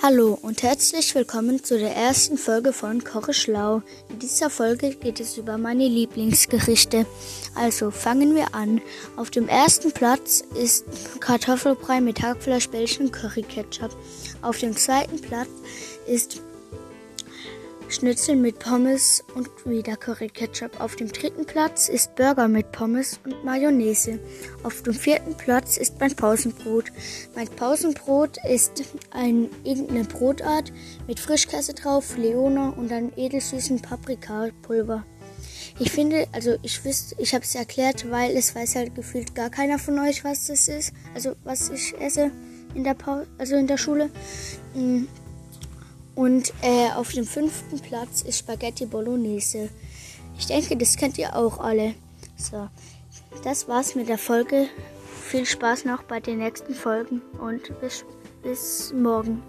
Hallo und herzlich willkommen zu der ersten Folge von Koche Schlau. In dieser Folge geht es über meine Lieblingsgerichte. Also fangen wir an. Auf dem ersten Platz ist Kartoffelbrei mit Hackfleisch, Bällchen, Curry Ketchup. Auf dem zweiten Platz ist Schnitzel mit Pommes und wieder Curry Ketchup. Auf dem dritten Platz ist Burger mit Pommes und Mayonnaise. Auf dem vierten Platz ist mein Pausenbrot. Mein Pausenbrot ist ein, irgendeine Brotart mit Frischkäse drauf, Leona und einem edelsüßen Paprikapulver. Ich finde, also ich wüsste, ich habe es erklärt, weil es weiß halt gefühlt gar keiner von euch, was das ist. Also was ich esse in der pa also in der Schule. Mm. Und äh, auf dem fünften Platz ist Spaghetti Bolognese. Ich denke, das kennt ihr auch alle. So, das war's mit der Folge. Viel Spaß noch bei den nächsten Folgen und bis, bis morgen.